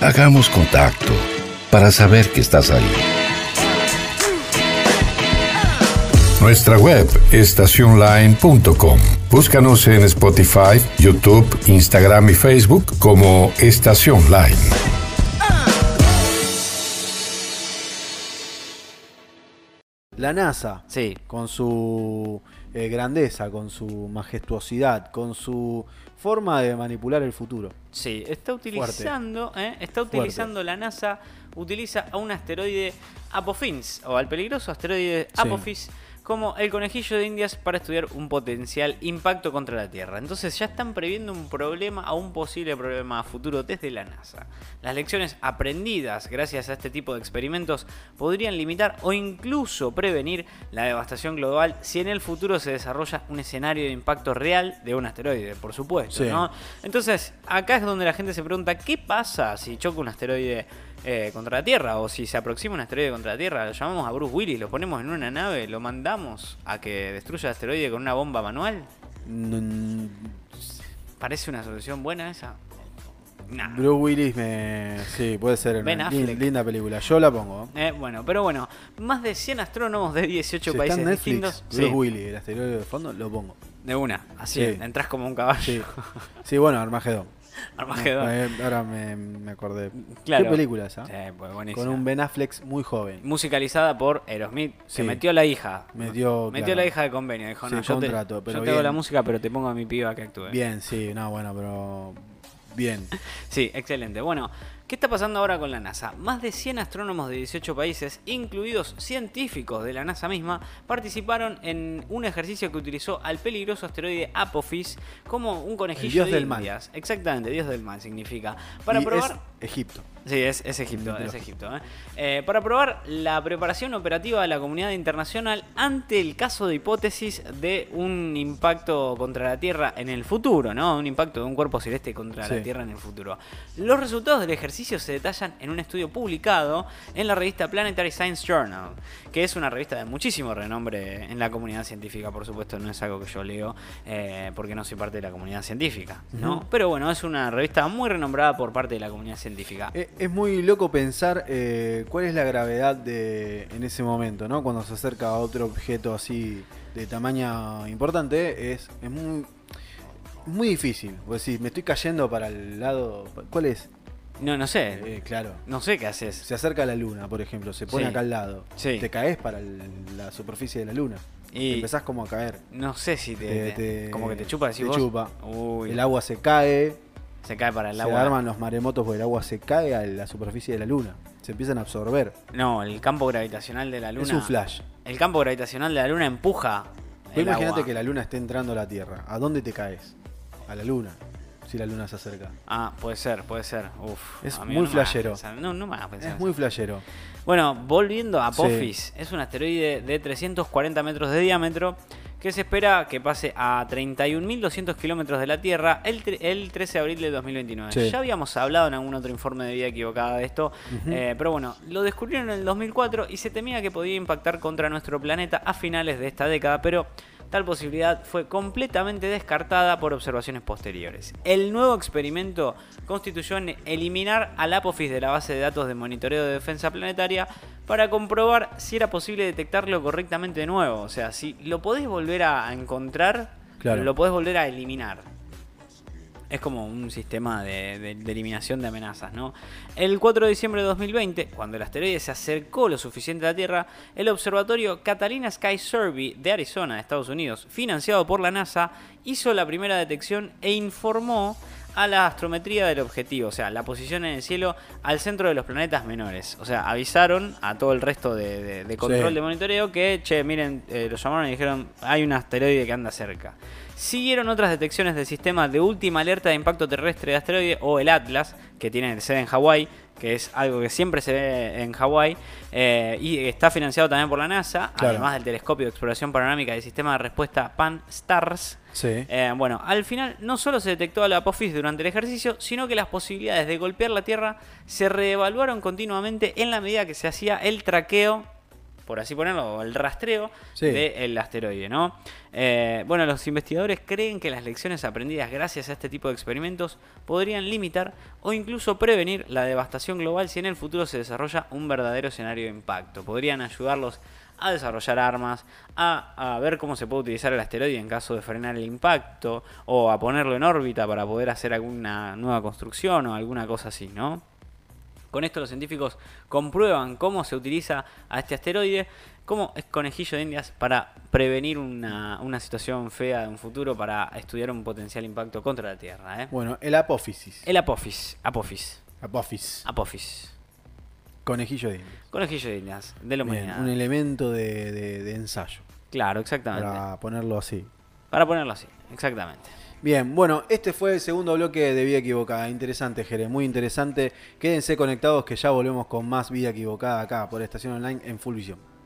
Hagamos contacto para saber que estás ahí. Nuestra web estacionline.com. Búscanos en Spotify, YouTube, Instagram y Facebook como Estación Line. La NASA, Sí. con su eh, grandeza, con su majestuosidad, con su forma de manipular el futuro. Sí, está utilizando, ¿eh? está Fuerte. utilizando la NASA, utiliza a un asteroide Apophis, o al peligroso asteroide Sí. Como el conejillo de Indias para estudiar un potencial impacto contra la Tierra. Entonces ya están previendo un problema o un posible problema a futuro desde la NASA. Las lecciones aprendidas gracias a este tipo de experimentos podrían limitar o incluso prevenir la devastación global si en el futuro se desarrolla un escenario de impacto real de un asteroide, por supuesto, Sí. ¿no? Entonces, acá es donde la gente se pregunta, ¿qué pasa si choca un asteroide eh, contra la Tierra? O si se aproxima un asteroide contra la Tierra, lo llamamos a Bruce Willis, lo ponemos en una nave, lo mandamos a que destruya el asteroide con una bomba manual. ¿Parece una solución buena esa? Nah. Bruce Willis me. Sí, puede ser una lin- linda película. Yo la pongo. Eh, bueno, pero bueno, más de 100 astrónomos de 18 Si está países en Netflix, distintos. Bruce Sí, Willis, el asteroide de fondo, lo pongo. de una, así, Sí. entras como un caballo. Sí, sí bueno, Armagedón. Armagedón. Ahora me, me acordé. Claro. ¿Qué película esa? Sí, pues buenísima. Con un Ben Affleck muy joven. musicalizada por Aerosmith, Sí. que metió la hija. Metió, Metió claro. la hija de convenio. Dijo, Sí, no, yo, contrato, te, pero yo te hago bien. la música, pero te pongo a mi piba que actúe. Bien, sí, no, bueno, pero. Bien. Sí, excelente. Bueno, ¿qué está pasando ahora con la NASA? Más de 100 astrónomos de 18 países, incluidos científicos de la NASA misma, participaron en un ejercicio que utilizó al peligroso asteroide Apophis como un conejillo dios de del mal. Indias. Exactamente, dios del mal significa. Para Y probar... es Egipto. Sí, es, es Egipto, es. Egipto. ¿eh? Eh, para probar la preparación operativa de la comunidad internacional ante el caso de hipótesis de un impacto contra la Tierra en el futuro, ¿no? Un impacto de un cuerpo celeste contra la. Tierra en el futuro. Los resultados del ejercicio se detallan en un estudio publicado en la revista Planetary Science Journal, que es una revista de muchísimo renombre en la comunidad científica, por supuesto, no es algo que yo leo eh, porque no soy parte de la comunidad científica, ¿no? Pero bueno, es una revista muy renombrada por parte de la comunidad científica. Eh, Es muy loco pensar eh, cuál es la gravedad de en ese momento, ¿no? Cuando se acerca a otro objeto así de tamaño importante, es, es muy, muy difícil. Vos decís, me estoy cayendo para el lado. ¿Cuál es? No, no sé. Eh, claro. No sé qué haces. Se acerca a la luna, por ejemplo, se pone Sí. acá al lado. Sí. Te caes para el- la superficie de la luna. Y- Empezás como a caer. No sé si te, Te- te- te- como que te chupa decís te vos. chupa. Uy, El agua se cae, se cae para el se agua. arman los maremotos porque el agua se cae a la superficie de la luna. Se empiezan a absorber. No, el campo gravitacional de la luna. Es un flash. El campo gravitacional de la luna empuja. El imagínate agua. que la luna esté entrando a la Tierra. ¿A dónde te caes? A la luna. Si la luna se acerca. Ah, puede ser, puede ser. Uf, Es amigo, muy no flashero. No, no me hagas pensar Es eso. muy flashero. Bueno, volviendo a Apophis, es un asteroide de 340 metros de diámetro que se espera que pase a 31.200 kilómetros de la Tierra el, el 13 de abril de 2029. Sí. Ya habíamos hablado en algún otro informe de vida equivocada de esto, eh, pero bueno, lo descubrieron en el 2004 y se temía que podía impactar contra nuestro planeta a finales de esta década, pero tal posibilidad fue completamente descartada por observaciones posteriores. El nuevo experimento constituyó en eliminar al Apophis de la base de datos de monitoreo de defensa planetaria para comprobar si era posible detectarlo correctamente de nuevo. O sea, si lo podés volver a encontrar, Claro. lo podés volver a eliminar. Es como un sistema de, eliminación de amenazas, ¿no? El 4 de diciembre de 2020, cuando el asteroide se acercó lo suficiente a la Tierra, el observatorio Catalina Sky Survey de Arizona, Estados Unidos, financiado por la NASA, hizo la primera detección e informó a la astrometría del objetivo, o sea, la posición en el cielo al centro de los planetas menores. O sea, avisaron a todo el resto de, de- de control Sí. de monitoreo que, che, miren, eh, lo llamaron y dijeron, hay un asteroide que anda cerca. Siguieron otras detecciones del sistema de última alerta de impacto terrestre de asteroide o el Atlas, que tiene sede en Hawái, que es algo que siempre se ve en Hawái, eh, y está financiado también por la NASA, Claro. además del telescopio de exploración panorámica del sistema de respuesta PAN-STARRS. Sí. Eh, bueno, al final no solo se detectó a la Apophis durante el ejercicio, sino que las posibilidades de golpear la Tierra se reevaluaron continuamente en la medida que se hacía el traqueo por así ponerlo, el rastreo Sí. del asteroide, ¿no? Eh, bueno, los investigadores creen que las lecciones aprendidas gracias a este tipo de experimentos podrían limitar o incluso prevenir la devastación global si en el futuro se desarrolla un verdadero escenario de impacto. Podrían ayudarlos a desarrollar armas, a, a ver cómo se puede utilizar el asteroide en caso de frenar el impacto, o a ponerlo en órbita para poder hacer alguna nueva construcción o alguna cosa así, ¿no? Con esto los científicos comprueban cómo se utiliza a este asteroide como es conejillo de indias para prevenir una, una situación fea de un futuro, para estudiar un potencial impacto contra la Tierra. ¿eh? Bueno, el apófisis. El Apophis, Apophis, Apófisis. Apophis. Conejillo de indias. Conejillo de indias, de la Bien, humanidad. un elemento de, de- de ensayo. Claro, exactamente. Para... Para ponerlo así. ponerlo así, exactamente. Bien, bueno, este fue el segundo bloque de Vida Equivocada. Interesante, Jere, muy interesante. Quédense conectados que ya volvemos con más Vida Equivocada acá por Estación Online en Full Visión.